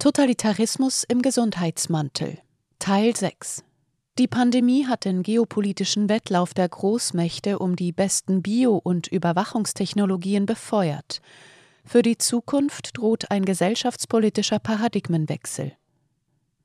Totalitarismus im Gesundheitsmantel Teil 6 Die Pandemie hat den geopolitischen Wettlauf der Großmächte um die besten Bio- und Überwachungstechnologien befeuert. Für die Zukunft droht ein gesellschaftspolitischer Paradigmenwechsel.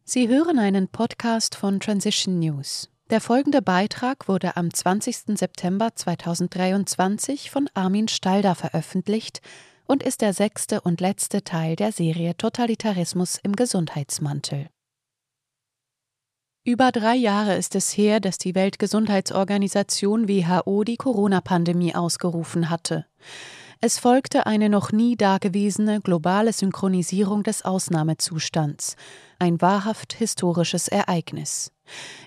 Sie hören einen Podcast von Transition News. Der folgende Beitrag wurde am 20. September 2023 von Armin Stalder veröffentlicht und ist der sechste und letzte Teil der Serie Totalitarismus im Gesundheitsmantel. Über drei Jahre ist es her, dass die Weltgesundheitsorganisation WHO die Corona-Pandemie ausgerufen hatte. Es folgte eine noch nie dagewesene globale Synchronisierung des Ausnahmezustands, ein wahrhaft historisches Ereignis.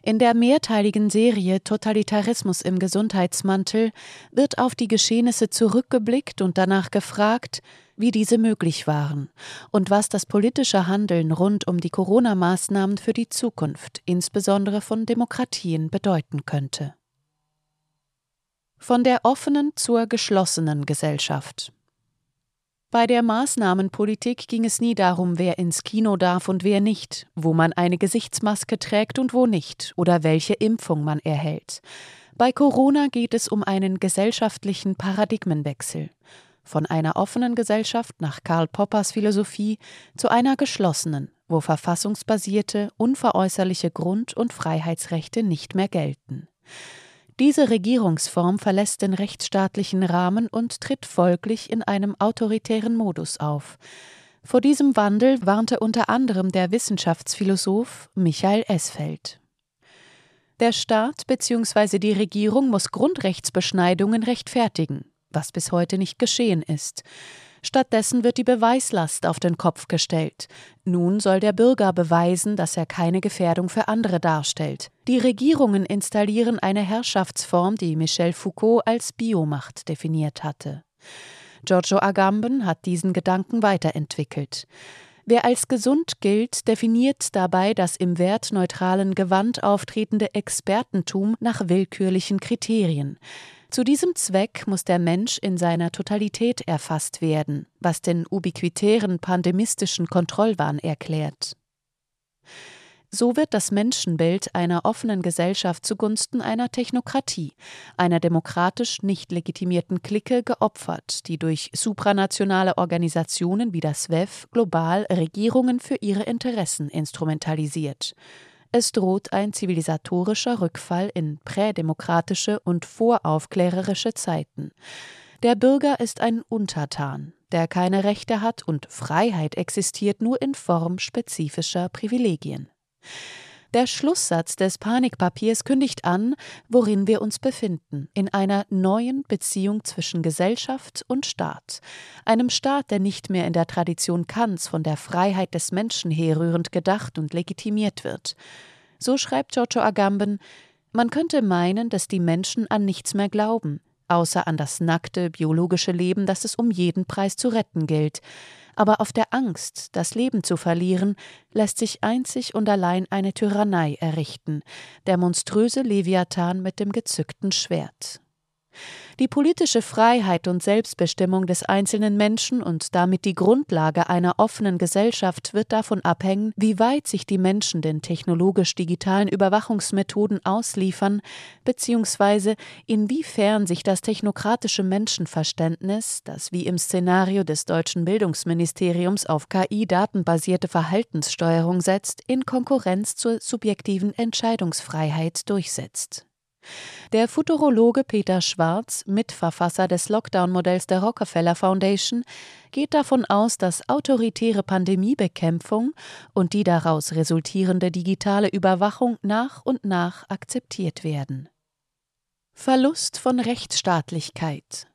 In der mehrteiligen Serie Totalitarismus im Gesundheitsmantel wird auf die Geschehnisse zurückgeblickt und danach gefragt, wie diese möglich waren und was das politische Handeln rund um die Corona-Maßnahmen für die Zukunft, insbesondere von Demokratien, bedeuten könnte. Von der offenen zur geschlossenen Gesellschaft. Bei der Maßnahmenpolitik ging es nie darum, wer ins Kino darf und wer nicht, wo man eine Gesichtsmaske trägt und wo nicht oder welche Impfung man erhält. Bei Corona geht es um einen gesellschaftlichen Paradigmenwechsel. Von einer offenen Gesellschaft nach Karl Poppers Philosophie zu einer geschlossenen, wo verfassungsbasierte, unveräußerliche Grund- und Freiheitsrechte nicht mehr gelten. Diese Regierungsform verlässt den rechtsstaatlichen Rahmen und tritt folglich in einem autoritären Modus auf. Vor diesem Wandel warnte unter anderem der Wissenschaftsphilosoph Michael Esfeld. Der Staat bzw. die Regierung muss Grundrechtsbeschneidungen rechtfertigen, was bis heute nicht geschehen ist. Stattdessen wird die Beweislast auf den Kopf gestellt. Nun soll der Bürger beweisen, dass er keine Gefährdung für andere darstellt. Die Regierungen installieren eine Herrschaftsform, die Michel Foucault als Biomacht definiert hatte. Giorgio Agamben hat diesen Gedanken weiterentwickelt. Wer als gesund gilt, definiert dabei das im wertneutralen Gewand auftretende Expertentum nach willkürlichen Kriterien. Zu diesem Zweck muss der Mensch in seiner Totalität erfasst werden, was den ubiquitären pandemistischen Kontrollwahn erklärt. So wird das Menschenbild einer offenen Gesellschaft zugunsten einer Technokratie, einer demokratisch nicht legitimierten Clique geopfert, die durch supranationale Organisationen wie das WEF global Regierungen für ihre Interessen instrumentalisiert. Es droht ein zivilisatorischer Rückfall in prädemokratische und voraufklärerische Zeiten. Der Bürger ist ein Untertan, der keine Rechte hat und Freiheit existiert nur in Form spezifischer Privilegien. Der Schlusssatz des Panikpapiers kündigt an, worin wir uns befinden, in einer neuen Beziehung zwischen Gesellschaft und Staat, einem Staat, der nicht mehr in der Tradition Kants von der Freiheit des Menschen herrührend gedacht und legitimiert wird. So schreibt Giorgio Agamben, man könnte meinen, dass die Menschen an nichts mehr glauben, außer an das nackte biologische Leben, das es um jeden Preis zu retten gilt, aber auf der Angst, das Leben zu verlieren, lässt sich einzig und allein eine Tyrannei errichten, der monströse Leviathan mit dem gezückten Schwert. Die politische Freiheit und Selbstbestimmung des einzelnen Menschen und damit die Grundlage einer offenen Gesellschaft wird davon abhängen, wie weit sich die Menschen den technologisch-digitalen Überwachungsmethoden ausliefern, beziehungsweise inwiefern sich das technokratische Menschenverständnis, das wie im Szenario des deutschen Bildungsministeriums auf KI-datenbasierte Verhaltenssteuerung setzt, in Konkurrenz zur subjektiven Entscheidungsfreiheit durchsetzt. Der Futurologe Peter Schwarz, Mitverfasser des Lockdown-Modells der Rockefeller Foundation, geht davon aus, dass autoritäre Pandemiebekämpfung und die daraus resultierende digitale Überwachung nach und nach akzeptiert werden. Verlust von Rechtsstaatlichkeit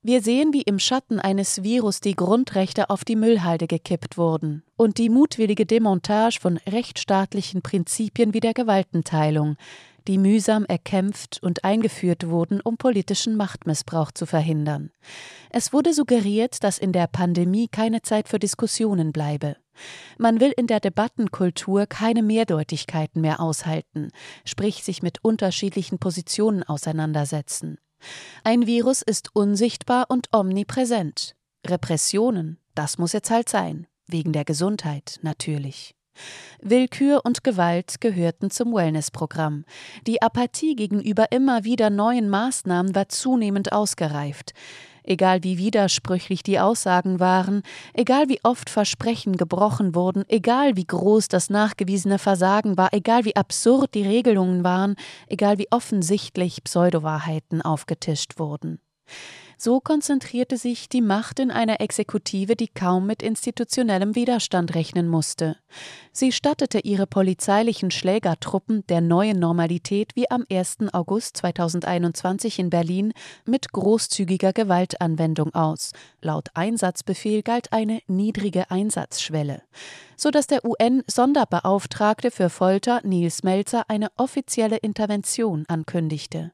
wir sehen, wie im Schatten eines Virus die Grundrechte auf die Müllhalde gekippt wurden und die mutwillige Demontage von rechtsstaatlichen Prinzipien wie der Gewaltenteilung, die mühsam erkämpft und eingeführt wurden, um politischen Machtmissbrauch zu verhindern. Es wurde suggeriert, dass in der Pandemie keine Zeit für Diskussionen bleibe. Man will in der Debattenkultur keine Mehrdeutigkeiten mehr aushalten, sprich sich mit unterschiedlichen Positionen auseinandersetzen. Ein Virus ist unsichtbar und omnipräsent. Repressionen, das muss jetzt halt sein. wegen der Gesundheit natürlich. Willkür und Gewalt gehörten zum Wellnessprogramm. Die Apathie gegenüber immer wieder neuen Maßnahmen war zunehmend ausgereift. Egal wie widersprüchlich die Aussagen waren, egal wie oft Versprechen gebrochen wurden, egal wie groß das nachgewiesene Versagen war, egal wie absurd die Regelungen waren, egal wie offensichtlich Pseudowahrheiten aufgetischt wurden. So konzentrierte sich die Macht in einer Exekutive, die kaum mit institutionellem Widerstand rechnen musste. Sie stattete ihre polizeilichen Schlägertruppen der neuen Normalität wie am 1. August 2021 in Berlin mit großzügiger Gewaltanwendung aus. Laut Einsatzbefehl galt eine niedrige Einsatzschwelle sodass der UN-Sonderbeauftragte für Folter Nils Melzer eine offizielle Intervention ankündigte.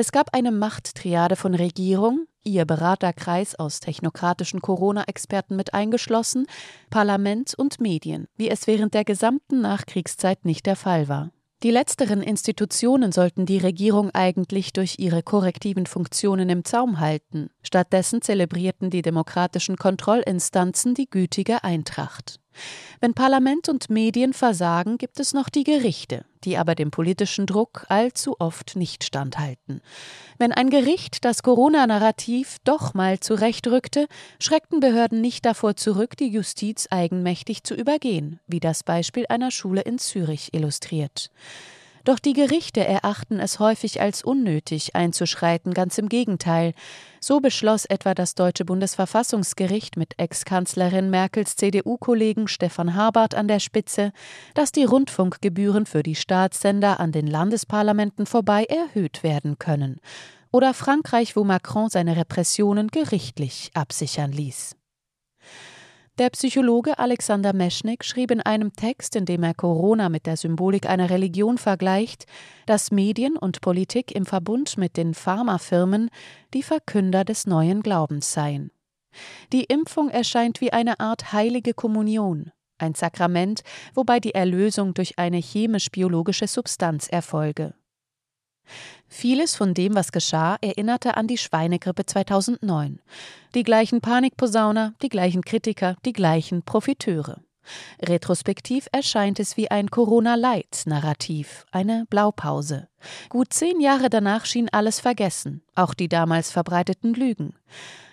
Es gab eine Machttriade von Regierung, ihr Beraterkreis aus technokratischen Corona-Experten mit eingeschlossen, Parlament und Medien, wie es während der gesamten Nachkriegszeit nicht der Fall war. Die letzteren Institutionen sollten die Regierung eigentlich durch ihre korrektiven Funktionen im Zaum halten. Stattdessen zelebrierten die demokratischen Kontrollinstanzen die gütige Eintracht. Wenn Parlament und Medien versagen, gibt es noch die Gerichte, die aber dem politischen Druck allzu oft nicht standhalten. Wenn ein Gericht das Corona-Narrativ doch mal zurechtrückte, schreckten Behörden nicht davor zurück, die Justiz eigenmächtig zu übergehen, wie das Beispiel einer Schule in Zürich illustriert. Doch die Gerichte erachten es häufig als unnötig einzuschreiten, ganz im Gegenteil. So beschloss etwa das deutsche Bundesverfassungsgericht mit Ex-Kanzlerin Merkels CDU-Kollegen Stefan Habart an der Spitze, dass die Rundfunkgebühren für die Staatssender an den Landesparlamenten vorbei erhöht werden können. Oder Frankreich, wo Macron seine Repressionen gerichtlich absichern ließ. Der Psychologe Alexander Meschnik schrieb in einem Text, in dem er Corona mit der Symbolik einer Religion vergleicht, dass Medien und Politik im Verbund mit den Pharmafirmen die Verkünder des neuen Glaubens seien. Die Impfung erscheint wie eine Art heilige Kommunion, ein Sakrament, wobei die Erlösung durch eine chemisch-biologische Substanz erfolge. Vieles von dem, was geschah, erinnerte an die Schweinegrippe 2009. Die gleichen Panikposauner, die gleichen Kritiker, die gleichen Profiteure. Retrospektiv erscheint es wie ein Corona-Light-Narrativ, eine Blaupause. Gut zehn Jahre danach schien alles vergessen, auch die damals verbreiteten Lügen.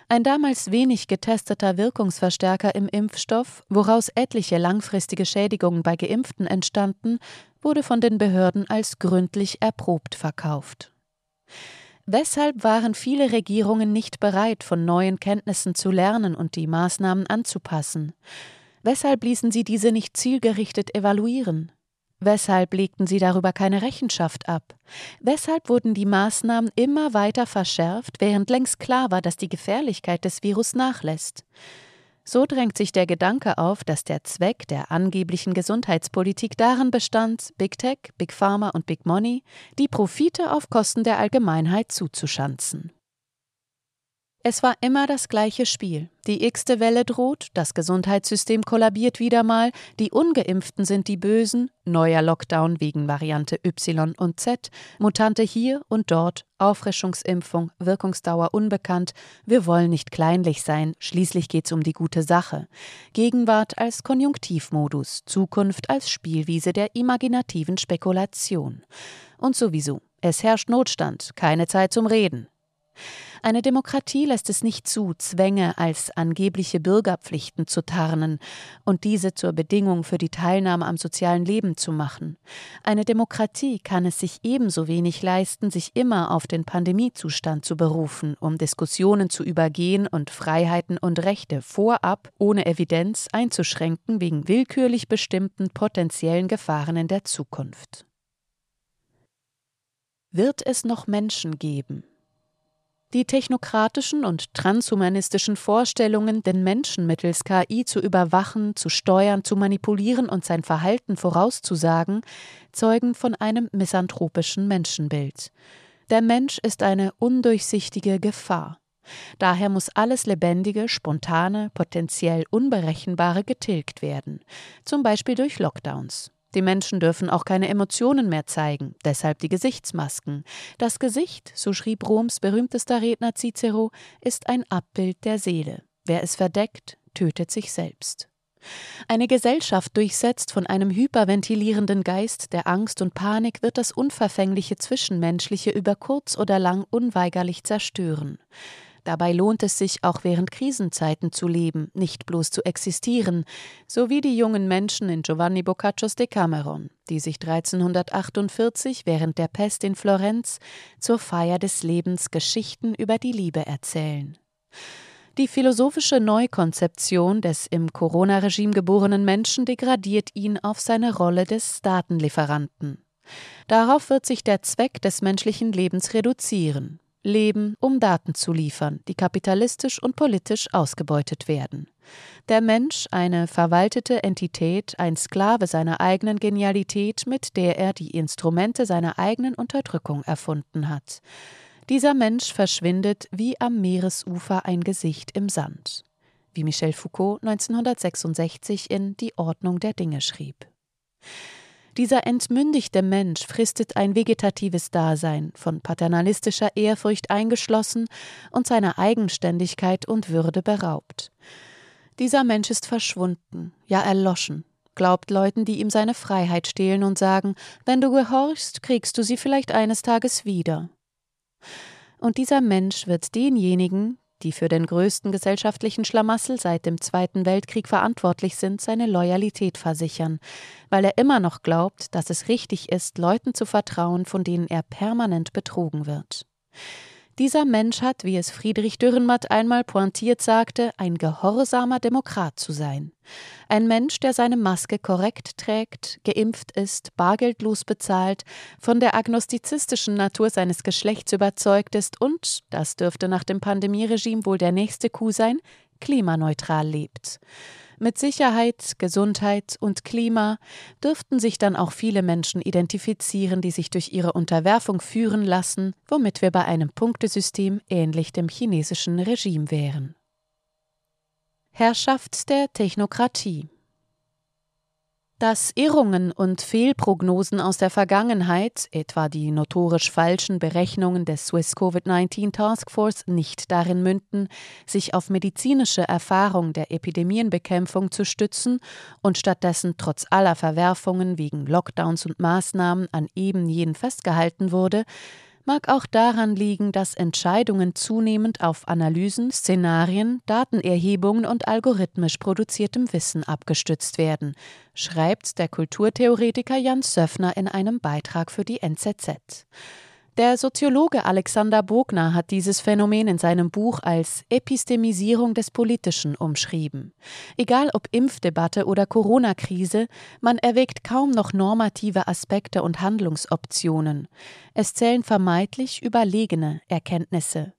Ein damals wenig getesteter Wirkungsverstärker im Impfstoff, woraus etliche langfristige Schädigungen bei Geimpften entstanden, wurde von den Behörden als gründlich erprobt verkauft. Weshalb waren viele Regierungen nicht bereit, von neuen Kenntnissen zu lernen und die Maßnahmen anzupassen? Weshalb ließen sie diese nicht zielgerichtet evaluieren? Weshalb legten sie darüber keine Rechenschaft ab? Weshalb wurden die Maßnahmen immer weiter verschärft, während längst klar war, dass die Gefährlichkeit des Virus nachlässt? So drängt sich der Gedanke auf, dass der Zweck der angeblichen Gesundheitspolitik darin bestand, Big Tech, Big Pharma und Big Money die Profite auf Kosten der Allgemeinheit zuzuschanzen. Es war immer das gleiche Spiel. Die x-te Welle droht, das Gesundheitssystem kollabiert wieder mal, die Ungeimpften sind die Bösen, neuer Lockdown wegen Variante Y und Z, Mutante hier und dort, Auffrischungsimpfung, Wirkungsdauer unbekannt, wir wollen nicht kleinlich sein, schließlich geht's um die gute Sache. Gegenwart als Konjunktivmodus, Zukunft als Spielwiese der imaginativen Spekulation. Und sowieso, es herrscht Notstand, keine Zeit zum Reden. Eine Demokratie lässt es nicht zu, Zwänge als angebliche Bürgerpflichten zu tarnen und diese zur Bedingung für die Teilnahme am sozialen Leben zu machen. Eine Demokratie kann es sich ebenso wenig leisten, sich immer auf den Pandemiezustand zu berufen, um Diskussionen zu übergehen und Freiheiten und Rechte vorab ohne Evidenz einzuschränken wegen willkürlich bestimmten potenziellen Gefahren in der Zukunft. Wird es noch Menschen geben, die technokratischen und transhumanistischen Vorstellungen, den Menschen mittels KI zu überwachen, zu steuern, zu manipulieren und sein Verhalten vorauszusagen, zeugen von einem misanthropischen Menschenbild. Der Mensch ist eine undurchsichtige Gefahr. Daher muss alles Lebendige, Spontane, potenziell Unberechenbare getilgt werden, zum Beispiel durch Lockdowns. Die Menschen dürfen auch keine Emotionen mehr zeigen, deshalb die Gesichtsmasken. Das Gesicht, so schrieb Roms berühmtester Redner Cicero, ist ein Abbild der Seele. Wer es verdeckt, tötet sich selbst. Eine Gesellschaft durchsetzt von einem hyperventilierenden Geist der Angst und Panik wird das unverfängliche Zwischenmenschliche über kurz oder lang unweigerlich zerstören. Dabei lohnt es sich auch während Krisenzeiten zu leben, nicht bloß zu existieren, so wie die jungen Menschen in Giovanni Boccaccios Decameron, die sich 1348 während der Pest in Florenz zur Feier des Lebens Geschichten über die Liebe erzählen. Die philosophische Neukonzeption des im Corona-Regime geborenen Menschen degradiert ihn auf seine Rolle des Datenlieferanten. Darauf wird sich der Zweck des menschlichen Lebens reduzieren. Leben, um Daten zu liefern, die kapitalistisch und politisch ausgebeutet werden. Der Mensch eine verwaltete Entität, ein Sklave seiner eigenen Genialität, mit der er die Instrumente seiner eigenen Unterdrückung erfunden hat. Dieser Mensch verschwindet wie am Meeresufer ein Gesicht im Sand, wie Michel Foucault 1966 in Die Ordnung der Dinge schrieb. Dieser entmündigte Mensch fristet ein vegetatives Dasein, von paternalistischer Ehrfurcht eingeschlossen und seiner Eigenständigkeit und Würde beraubt. Dieser Mensch ist verschwunden, ja erloschen, glaubt Leuten, die ihm seine Freiheit stehlen und sagen, wenn du gehorchst, kriegst du sie vielleicht eines Tages wieder. Und dieser Mensch wird denjenigen, die für den größten gesellschaftlichen Schlamassel seit dem Zweiten Weltkrieg verantwortlich sind, seine Loyalität versichern, weil er immer noch glaubt, dass es richtig ist, Leuten zu vertrauen, von denen er permanent betrogen wird. Dieser Mensch hat, wie es Friedrich Dürrenmatt einmal pointiert sagte, ein gehorsamer Demokrat zu sein. Ein Mensch, der seine Maske korrekt trägt, geimpft ist, bargeldlos bezahlt, von der agnostizistischen Natur seines Geschlechts überzeugt ist und, das dürfte nach dem Pandemieregime wohl der nächste Coup sein, klimaneutral lebt. Mit Sicherheit, Gesundheit und Klima dürften sich dann auch viele Menschen identifizieren, die sich durch ihre Unterwerfung führen lassen, womit wir bei einem Punktesystem ähnlich dem chinesischen Regime wären. Herrschaft der Technokratie dass Irrungen und Fehlprognosen aus der Vergangenheit, etwa die notorisch falschen Berechnungen des Swiss Covid-19 Task Force, nicht darin münden, sich auf medizinische Erfahrung der Epidemienbekämpfung zu stützen und stattdessen trotz aller Verwerfungen wegen Lockdowns und Maßnahmen an eben jenen festgehalten wurde, mag auch daran liegen, dass Entscheidungen zunehmend auf Analysen, Szenarien, Datenerhebungen und algorithmisch produziertem Wissen abgestützt werden, schreibt der Kulturtheoretiker Jan Söffner in einem Beitrag für die NZZ. Der Soziologe Alexander Bogner hat dieses Phänomen in seinem Buch als Epistemisierung des Politischen umschrieben. Egal ob Impfdebatte oder Corona-Krise, man erwägt kaum noch normative Aspekte und Handlungsoptionen. Es zählen vermeintlich überlegene Erkenntnisse.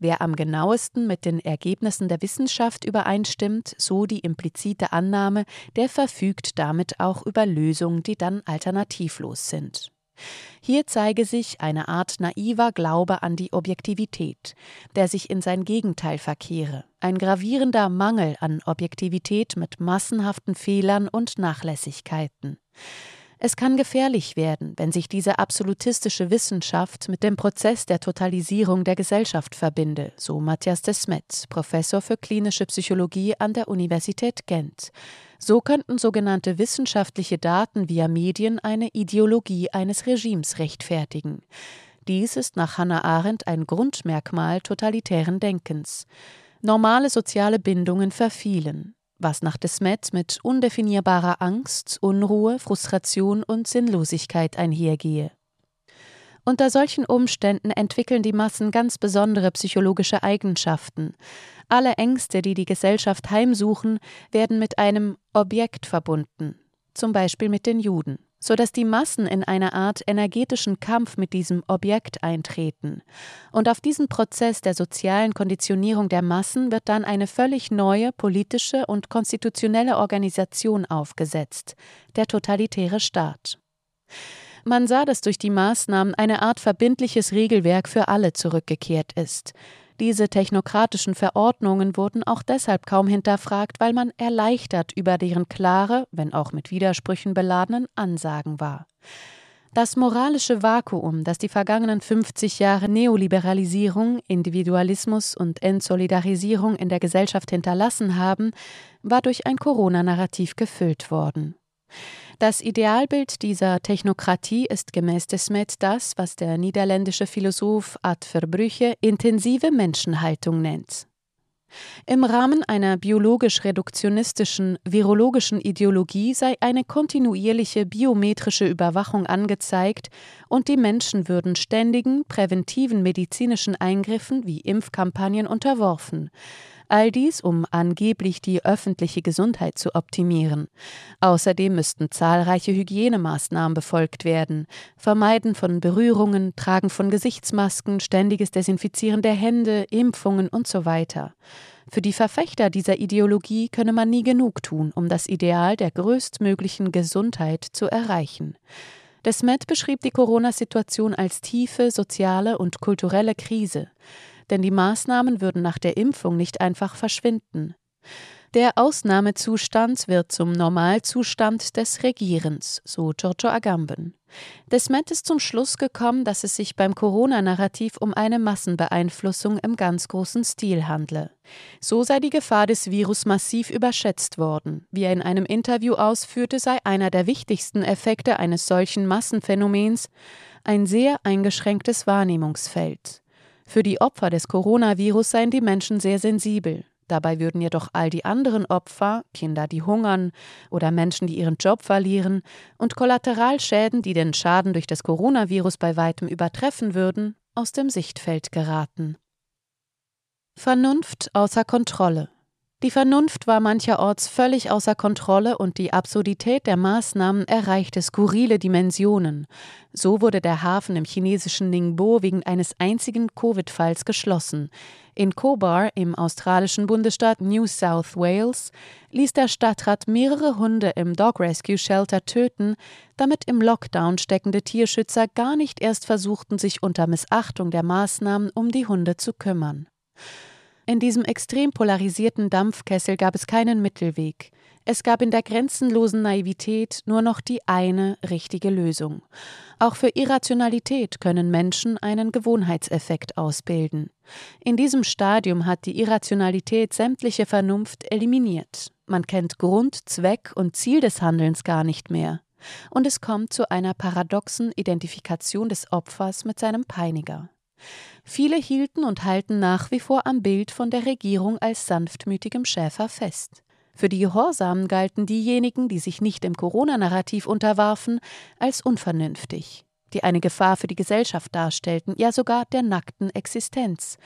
Wer am genauesten mit den Ergebnissen der Wissenschaft übereinstimmt, so die implizite Annahme, der verfügt damit auch über Lösungen, die dann alternativlos sind. Hier zeige sich eine Art naiver Glaube an die Objektivität, der sich in sein Gegenteil verkehre, ein gravierender Mangel an Objektivität mit massenhaften Fehlern und Nachlässigkeiten. Es kann gefährlich werden, wenn sich diese absolutistische Wissenschaft mit dem Prozess der Totalisierung der Gesellschaft verbinde, so Matthias Desmet, Professor für klinische Psychologie an der Universität Gent. So könnten sogenannte wissenschaftliche Daten via Medien eine Ideologie eines Regimes rechtfertigen. Dies ist nach Hannah Arendt ein Grundmerkmal totalitären Denkens. Normale soziale Bindungen verfielen was nach Desmet mit undefinierbarer Angst, Unruhe, Frustration und Sinnlosigkeit einhergehe. Unter solchen Umständen entwickeln die Massen ganz besondere psychologische Eigenschaften. Alle Ängste, die die Gesellschaft heimsuchen, werden mit einem Objekt verbunden, zum Beispiel mit den Juden so dass die Massen in eine Art energetischen Kampf mit diesem Objekt eintreten. Und auf diesen Prozess der sozialen Konditionierung der Massen wird dann eine völlig neue politische und konstitutionelle Organisation aufgesetzt, der totalitäre Staat. Man sah, dass durch die Maßnahmen eine Art verbindliches Regelwerk für alle zurückgekehrt ist. Diese technokratischen Verordnungen wurden auch deshalb kaum hinterfragt, weil man erleichtert über deren klare, wenn auch mit Widersprüchen beladenen Ansagen war. Das moralische Vakuum, das die vergangenen 50 Jahre Neoliberalisierung, Individualismus und Entsolidarisierung in der Gesellschaft hinterlassen haben, war durch ein Corona-Narrativ gefüllt worden. Das Idealbild dieser Technokratie ist gemäß Desmet das, was der niederländische Philosoph Ad Verbrüche intensive Menschenhaltung nennt. Im Rahmen einer biologisch-reduktionistischen, virologischen Ideologie sei eine kontinuierliche biometrische Überwachung angezeigt und die Menschen würden ständigen, präventiven medizinischen Eingriffen wie Impfkampagnen unterworfen. All dies, um angeblich die öffentliche Gesundheit zu optimieren. Außerdem müssten zahlreiche Hygienemaßnahmen befolgt werden. Vermeiden von Berührungen, Tragen von Gesichtsmasken, ständiges Desinfizieren der Hände, Impfungen und so weiter. Für die Verfechter dieser Ideologie könne man nie genug tun, um das Ideal der größtmöglichen Gesundheit zu erreichen. Desmet beschrieb die Corona-Situation als tiefe soziale und kulturelle Krise denn die Maßnahmen würden nach der Impfung nicht einfach verschwinden. Der Ausnahmezustand wird zum Normalzustand des Regierens, so Giorgio Agamben. Desmet ist zum Schluss gekommen, dass es sich beim Corona-Narrativ um eine Massenbeeinflussung im ganz großen Stil handle. So sei die Gefahr des Virus massiv überschätzt worden. Wie er in einem Interview ausführte, sei einer der wichtigsten Effekte eines solchen Massenphänomens ein sehr eingeschränktes Wahrnehmungsfeld. Für die Opfer des Coronavirus seien die Menschen sehr sensibel. Dabei würden jedoch all die anderen Opfer, Kinder, die hungern oder Menschen, die ihren Job verlieren, und Kollateralschäden, die den Schaden durch das Coronavirus bei weitem übertreffen würden, aus dem Sichtfeld geraten. Vernunft außer Kontrolle. Die Vernunft war mancherorts völlig außer Kontrolle und die Absurdität der Maßnahmen erreichte skurrile Dimensionen. So wurde der Hafen im chinesischen Ningbo wegen eines einzigen Covid-Falls geschlossen. In Kobar im australischen Bundesstaat New South Wales ließ der Stadtrat mehrere Hunde im Dog Rescue Shelter töten, damit im Lockdown steckende Tierschützer gar nicht erst versuchten, sich unter Missachtung der Maßnahmen um die Hunde zu kümmern. In diesem extrem polarisierten Dampfkessel gab es keinen Mittelweg. Es gab in der grenzenlosen Naivität nur noch die eine richtige Lösung. Auch für Irrationalität können Menschen einen Gewohnheitseffekt ausbilden. In diesem Stadium hat die Irrationalität sämtliche Vernunft eliminiert. Man kennt Grund, Zweck und Ziel des Handelns gar nicht mehr. Und es kommt zu einer paradoxen Identifikation des Opfers mit seinem Peiniger. Viele hielten und halten nach wie vor am Bild von der Regierung als sanftmütigem Schäfer fest. Für die Gehorsamen galten diejenigen, die sich nicht im Corona-Narrativ unterwarfen, als unvernünftig, die eine Gefahr für die Gesellschaft darstellten, ja sogar der nackten Existenz.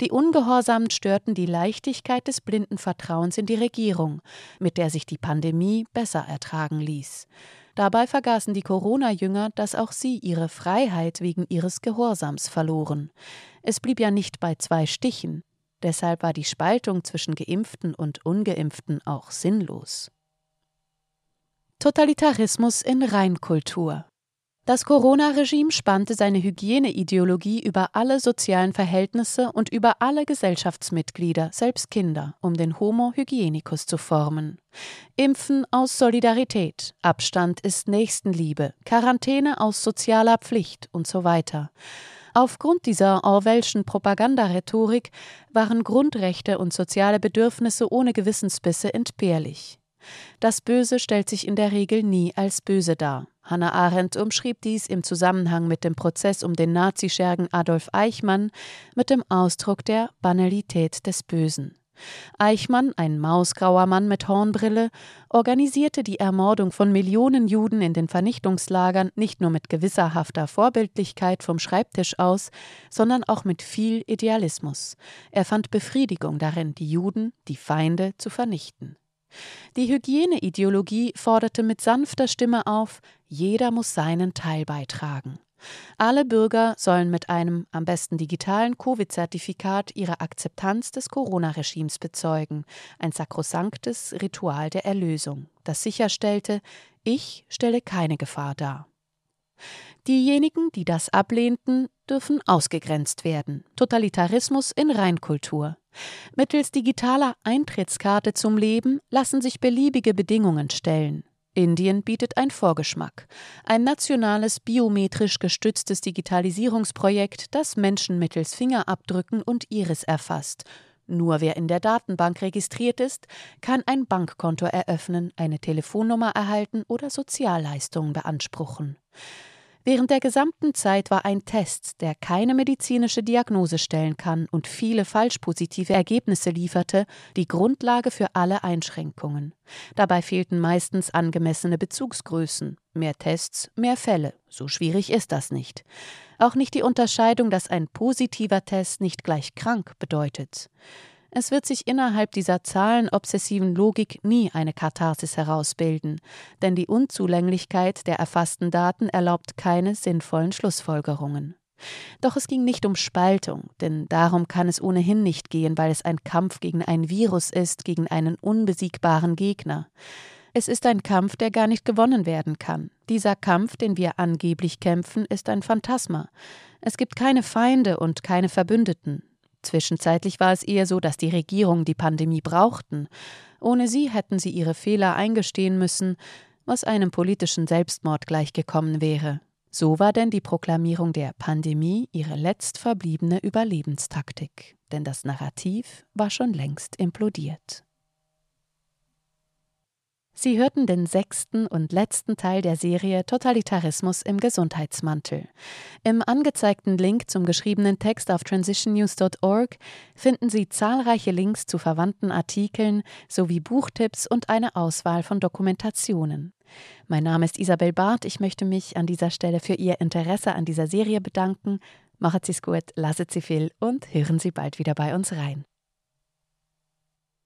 Die Ungehorsamen störten die Leichtigkeit des blinden Vertrauens in die Regierung, mit der sich die Pandemie besser ertragen ließ. Dabei vergaßen die Corona-Jünger, dass auch sie ihre Freiheit wegen ihres Gehorsams verloren. Es blieb ja nicht bei zwei Stichen. Deshalb war die Spaltung zwischen Geimpften und Ungeimpften auch sinnlos. Totalitarismus in Reinkultur das Corona-Regime spannte seine Hygieneideologie über alle sozialen Verhältnisse und über alle Gesellschaftsmitglieder, selbst Kinder, um den Homo hygienicus zu formen. Impfen aus Solidarität, Abstand ist Nächstenliebe, Quarantäne aus sozialer Pflicht und so weiter. Aufgrund dieser Orwellschen Propagandarhetorik waren Grundrechte und soziale Bedürfnisse ohne Gewissensbisse entbehrlich. Das Böse stellt sich in der Regel nie als böse dar. Hannah Arendt umschrieb dies im Zusammenhang mit dem Prozess um den Nazischergen Adolf Eichmann mit dem Ausdruck der Banalität des Bösen. Eichmann, ein mausgrauer Mann mit Hornbrille, organisierte die Ermordung von Millionen Juden in den Vernichtungslagern nicht nur mit gewisserhafter Vorbildlichkeit vom Schreibtisch aus, sondern auch mit viel Idealismus. Er fand Befriedigung darin, die Juden, die Feinde, zu vernichten. Die Hygieneideologie forderte mit sanfter Stimme auf, jeder muss seinen Teil beitragen. Alle Bürger sollen mit einem am besten digitalen Covid-Zertifikat ihre Akzeptanz des Corona-Regimes bezeugen, ein sakrosanktes Ritual der Erlösung, das sicherstellte, ich stelle keine Gefahr dar. Diejenigen, die das ablehnten, dürfen ausgegrenzt werden. Totalitarismus in Reinkultur. Mittels digitaler Eintrittskarte zum Leben lassen sich beliebige Bedingungen stellen. Indien bietet ein Vorgeschmack. Ein nationales biometrisch gestütztes Digitalisierungsprojekt, das Menschen mittels Fingerabdrücken und Iris erfasst. Nur wer in der Datenbank registriert ist, kann ein Bankkonto eröffnen, eine Telefonnummer erhalten oder Sozialleistungen beanspruchen. Während der gesamten Zeit war ein Test, der keine medizinische Diagnose stellen kann und viele falsch positive Ergebnisse lieferte, die Grundlage für alle Einschränkungen. Dabei fehlten meistens angemessene Bezugsgrößen. Mehr Tests, mehr Fälle. So schwierig ist das nicht. Auch nicht die Unterscheidung, dass ein positiver Test nicht gleich krank bedeutet. Es wird sich innerhalb dieser zahlenobsessiven Logik nie eine Katharsis herausbilden, denn die Unzulänglichkeit der erfassten Daten erlaubt keine sinnvollen Schlussfolgerungen. Doch es ging nicht um Spaltung, denn darum kann es ohnehin nicht gehen, weil es ein Kampf gegen ein Virus ist, gegen einen unbesiegbaren Gegner. Es ist ein Kampf, der gar nicht gewonnen werden kann. Dieser Kampf, den wir angeblich kämpfen, ist ein Phantasma. Es gibt keine Feinde und keine Verbündeten. Zwischenzeitlich war es eher so, dass die Regierungen die Pandemie brauchten. Ohne sie hätten sie ihre Fehler eingestehen müssen, was einem politischen Selbstmord gleichgekommen wäre. So war denn die Proklamierung der Pandemie ihre letzt verbliebene Überlebenstaktik, denn das Narrativ war schon längst implodiert. Sie hörten den sechsten und letzten Teil der Serie Totalitarismus im Gesundheitsmantel. Im angezeigten Link zum geschriebenen Text auf transitionnews.org finden Sie zahlreiche Links zu verwandten Artikeln sowie Buchtipps und eine Auswahl von Dokumentationen. Mein Name ist Isabel Barth. Ich möchte mich an dieser Stelle für Ihr Interesse an dieser Serie bedanken. Machen Sie es gut, lasset Sie viel und hören Sie bald wieder bei uns rein.